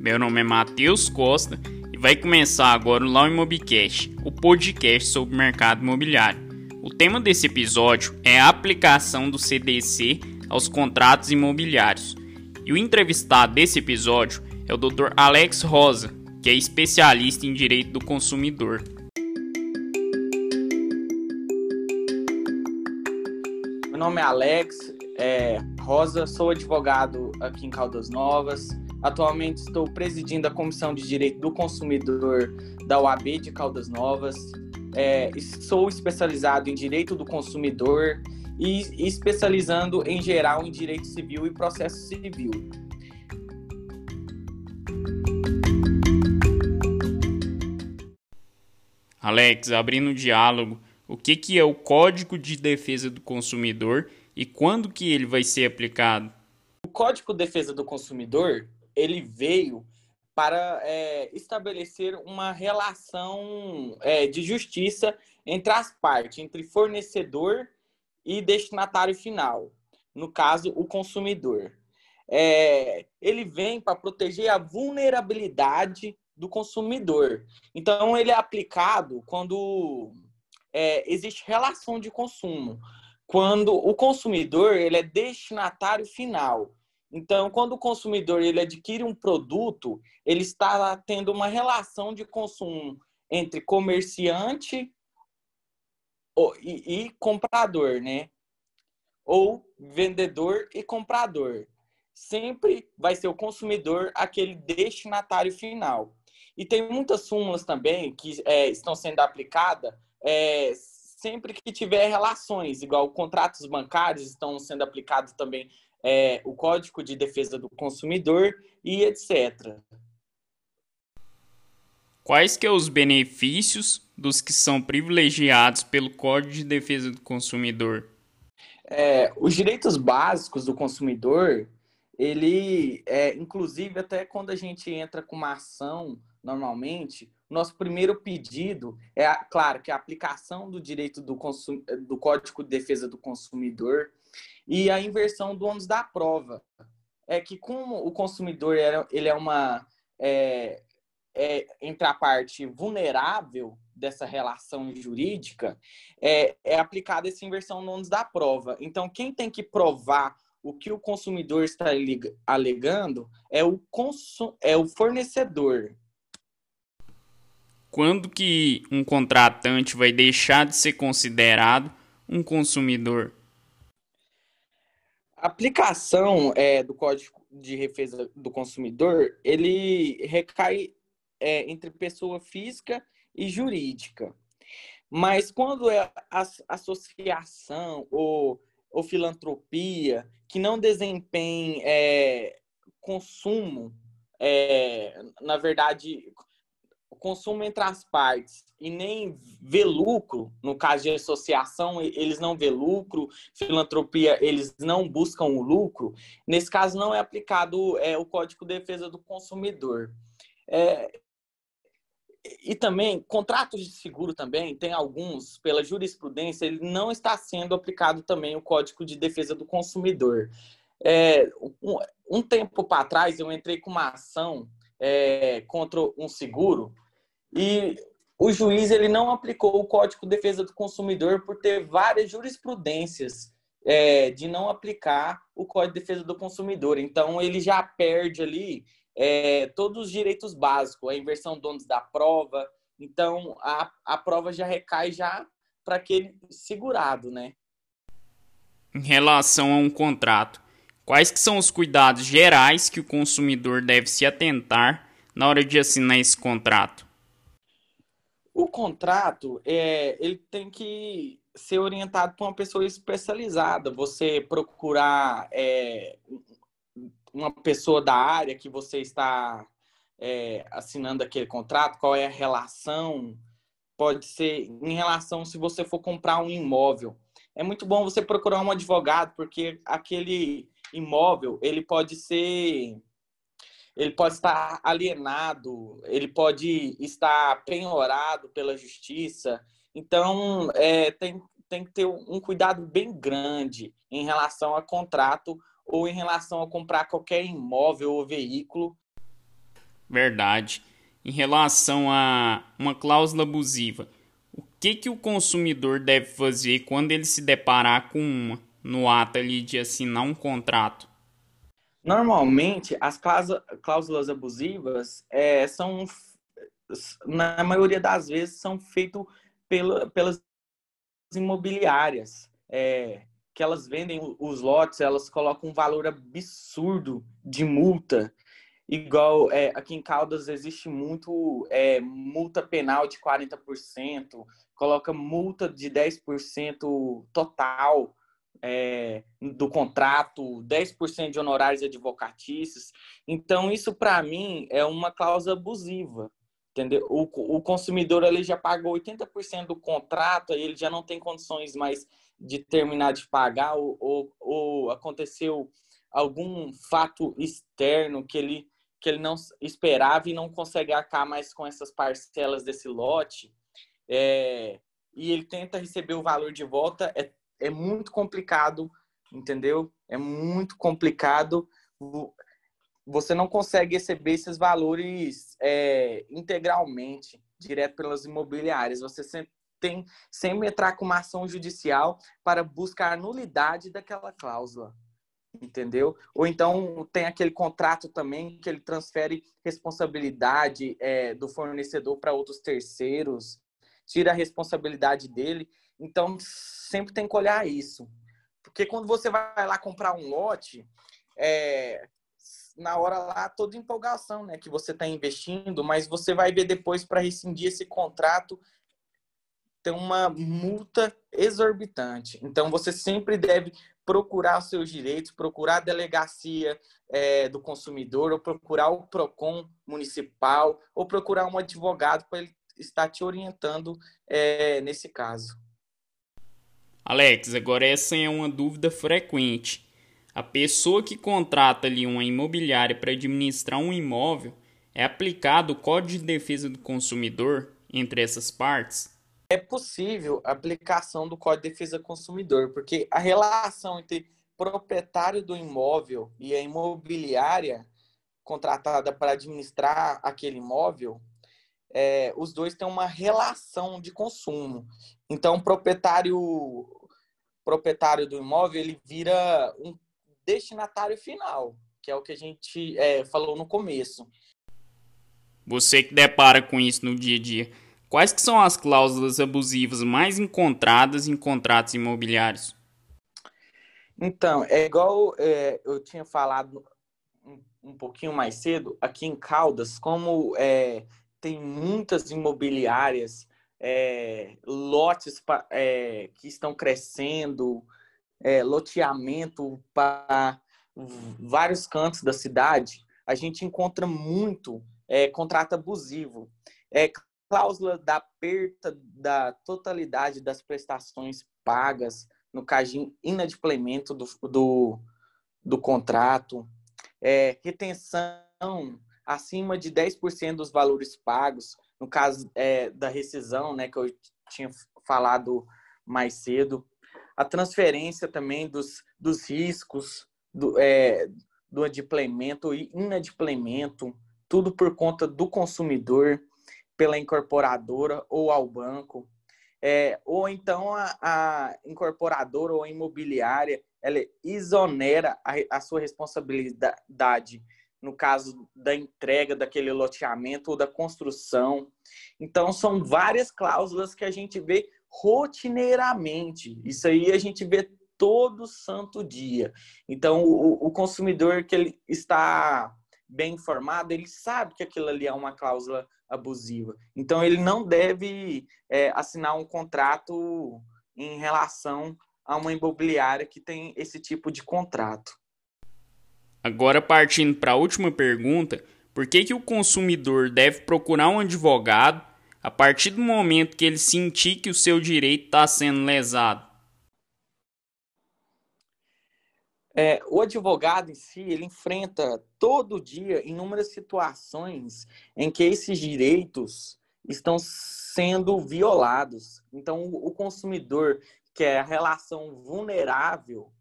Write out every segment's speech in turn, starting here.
Meu nome é Matheus Costa e vai começar agora o Law Imobcast, o podcast sobre o mercado imobiliário. O tema desse episódio é a aplicação do CDC aos contratos imobiliários. E o entrevistado desse episódio é o Dr. Alex Rosa, que é especialista em direito do consumidor. Meu nome é Alex é, Rosa, sou advogado aqui em Caldas Novas. Atualmente estou presidindo a Comissão de Direito do Consumidor da UAB de Caldas Novas. É, sou especializado em Direito do Consumidor e especializando em geral em Direito Civil e Processo Civil. Alex, abrindo o diálogo, o que, que é o Código de Defesa do Consumidor e quando que ele vai ser aplicado? O Código de Defesa do Consumidor ele veio para é, estabelecer uma relação é, de justiça entre as partes, entre fornecedor e destinatário final, no caso, o consumidor. É, ele vem para proteger a vulnerabilidade do consumidor. Então, ele é aplicado quando é, existe relação de consumo quando o consumidor ele é destinatário final. Então, quando o consumidor ele adquire um produto, ele está tendo uma relação de consumo entre comerciante e, comprador, né? Ou vendedor e comprador. Sempre vai ser o consumidor aquele destinatário final. E tem muitas súmulas também que é, estão sendo aplicadas é, sempre que tiver relações, igual contratos bancários estão sendo aplicados também é, o Código de Defesa do Consumidor e etc. Quais que são é os benefícios dos que são privilegiados pelo Código de Defesa do Consumidor? É, os direitos básicos do consumidor, ele, é, inclusive, até quando a gente entra com uma ação, normalmente, nosso primeiro pedido é, claro, que a aplicação do direito do, consum... do Código de Defesa do Consumidor e a inversão do ônus da prova. É que como o consumidor ele é uma é, é, entre a parte vulnerável dessa relação jurídica, é, é aplicada essa inversão do ônus da prova. Então, quem tem que provar o que o consumidor está alegando é o, consum... é o fornecedor. Quando que um contratante vai deixar de ser considerado um consumidor? Aplicação é, do Código de Defesa do Consumidor, ele recai é, entre pessoa física e jurídica. Mas quando é associação ou, ou filantropia que não desempenha é, consumo, é, na verdade, consumo entre as partes e nem vê lucro, no caso de associação, eles não vê lucro, filantropia, eles não buscam o lucro, nesse caso não é aplicado é, o Código de Defesa do Consumidor. É, e também, contratos de seguro também, tem alguns, pela jurisprudência, ele não está sendo aplicado também o Código de Defesa do Consumidor. É, um, um tempo para trás, eu entrei com uma ação é, contra um seguro e o juiz ele não aplicou o Código de Defesa do Consumidor por ter várias jurisprudências é, de não aplicar o Código de Defesa do Consumidor. Então, ele já perde ali é, todos os direitos básicos, a inversão donos da prova. Então, a, a prova já recai já para aquele segurado, né? Em relação a um contrato, quais que são os cuidados gerais que o consumidor deve se atentar na hora de assinar esse contrato? O contrato, é, ele tem que ser orientado por uma pessoa especializada. Você procurar é, uma pessoa da área que você está é, assinando aquele contrato, qual é a relação, pode ser em relação se você for comprar um imóvel. É muito bom você procurar um advogado, porque aquele imóvel, ele pode ser ele pode estar alienado, ele pode estar penhorado pela justiça. Então, é, tem, tem que ter um cuidado bem grande em relação a contrato ou em relação a comprar qualquer imóvel ou veículo. Verdade. Em relação a uma cláusula abusiva, o que, que o consumidor deve fazer quando ele se deparar com uma no ato ali de assinar um contrato? Normalmente, as cláusulas abusivas é, são, na maioria das vezes, são feitas pela, pelas imobiliárias. É, que elas vendem os lotes, elas colocam um valor absurdo de multa. Igual é, aqui em Caldas existe muito é, multa penal de 40%, coloca multa de 10% total é, do contrato, 10% de honorários advocatícios. Então, isso para mim é uma cláusula abusiva. Entendeu? O, o consumidor ele já pagou 80% do contrato, ele já não tem condições mais de terminar de pagar, ou, ou, ou aconteceu algum fato externo que ele, que ele não esperava e não consegue arcar mais com essas parcelas desse lote, é, e ele tenta receber o valor de volta, é é muito complicado, entendeu? É muito complicado. Você não consegue receber esses valores é, integralmente, direto pelas imobiliárias. Você sempre tem sempre entrar com uma ação judicial para buscar a nulidade daquela cláusula. Entendeu? Ou então tem aquele contrato também que ele transfere responsabilidade é, do fornecedor para outros terceiros, tira a responsabilidade dele então, sempre tem que olhar isso. Porque quando você vai lá comprar um lote, é, na hora lá, toda empolgação né, que você está investindo, mas você vai ver depois para rescindir esse contrato, tem uma multa exorbitante. Então, você sempre deve procurar os seus direitos, procurar a delegacia é, do consumidor, ou procurar o PROCON municipal, ou procurar um advogado para ele estar te orientando é, nesse caso. Alex, agora essa é uma dúvida frequente. A pessoa que contrata ali uma imobiliária para administrar um imóvel é aplicado o Código de Defesa do Consumidor entre essas partes? É possível a aplicação do Código de Defesa do Consumidor, porque a relação entre proprietário do imóvel e a imobiliária contratada para administrar aquele imóvel, é, os dois têm uma relação de consumo. Então, o proprietário proprietário do imóvel ele vira um destinatário final, que é o que a gente é, falou no começo. Você que depara com isso no dia a dia, quais que são as cláusulas abusivas mais encontradas em contratos imobiliários? Então, é igual é, eu tinha falado um, um, pouquinho mais cedo, aqui em Caldas, como é, tem muitas imobiliárias é, lotes é, que estão crescendo, é, loteamento para vários cantos da cidade, a gente encontra muito contrato abusivo. É cláusula da perda da totalidade das prestações pagas, no caso de inadimplemento do, do, do contrato, é, retenção acima de 10% dos valores pagos, no caso é, da rescisão, né, que eu tinha falado mais cedo, a transferência também dos, dos riscos do, é, do adimplemento e inadimplemento, tudo por conta do consumidor, pela incorporadora ou ao banco. É, ou então a, a, incorporadora ou a imobiliária ela exonera a, a sua responsabilidade no caso da entrega daquele loteamento ou da construção. Então, são várias cláusulas que a gente vê rotineiramente. Isso aí a gente vê todo santo dia. Então, o, o consumidor que ele está bem informado, ele sabe que aquilo ali é uma cláusula abusiva. Então, ele não deve é, assinar um contrato em relação a uma imobiliária que tem esse tipo de contrato. Agora, partindo para a última pergunta, por que, que o consumidor deve procurar um advogado a partir do momento que ele sentir que o seu direito está sendo lesado? É, o advogado em si, ele enfrenta todo dia inúmeras situações em que esses direitos estão sendo violados. Então, o consumidor, que é a relação vulnerável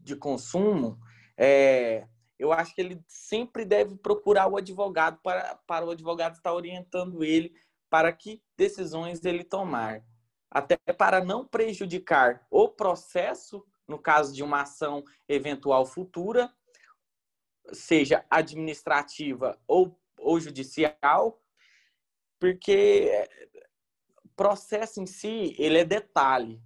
de consumo, é, eu acho que ele sempre deve procurar o advogado para, para o advogado estar orientando ele para que decisões ele tomar. Até para não prejudicar o processo, no caso de uma ação eventual futura, seja administrativa ou, ou judicial, porque processo em si, ele é detalhe.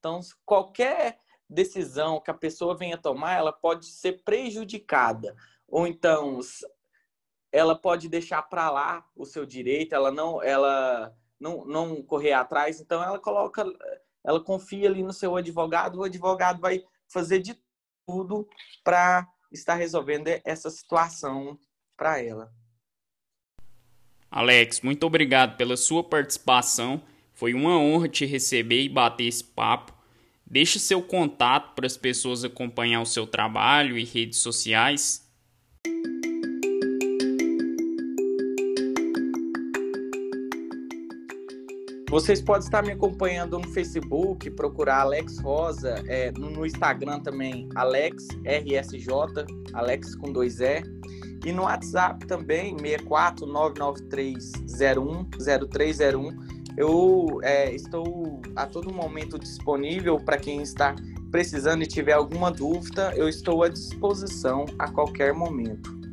Então, qualquer decisão que a pessoa venha tomar, ela pode ser prejudicada. Ou então, ela pode deixar para lá o seu direito, ela não, ela não, não correr atrás. Então, ela coloca, ela confia ali no seu advogado, o advogado vai fazer de tudo para estar resolvendo essa situação para ela. Alex, muito obrigado pela sua participação. Foi uma honra te receber e bater esse papo. Deixe seu contato para as pessoas acompanhar o seu trabalho e redes sociais. Vocês podem estar me acompanhando no Facebook, procurar Alex Rosa, é, no Instagram também, Alex RSJ, Alex com dois E. E no WhatsApp também, 64993010301. Eu é, estou a todo momento disponível para quem está precisando e tiver alguma dúvida, eu estou à disposição a qualquer momento.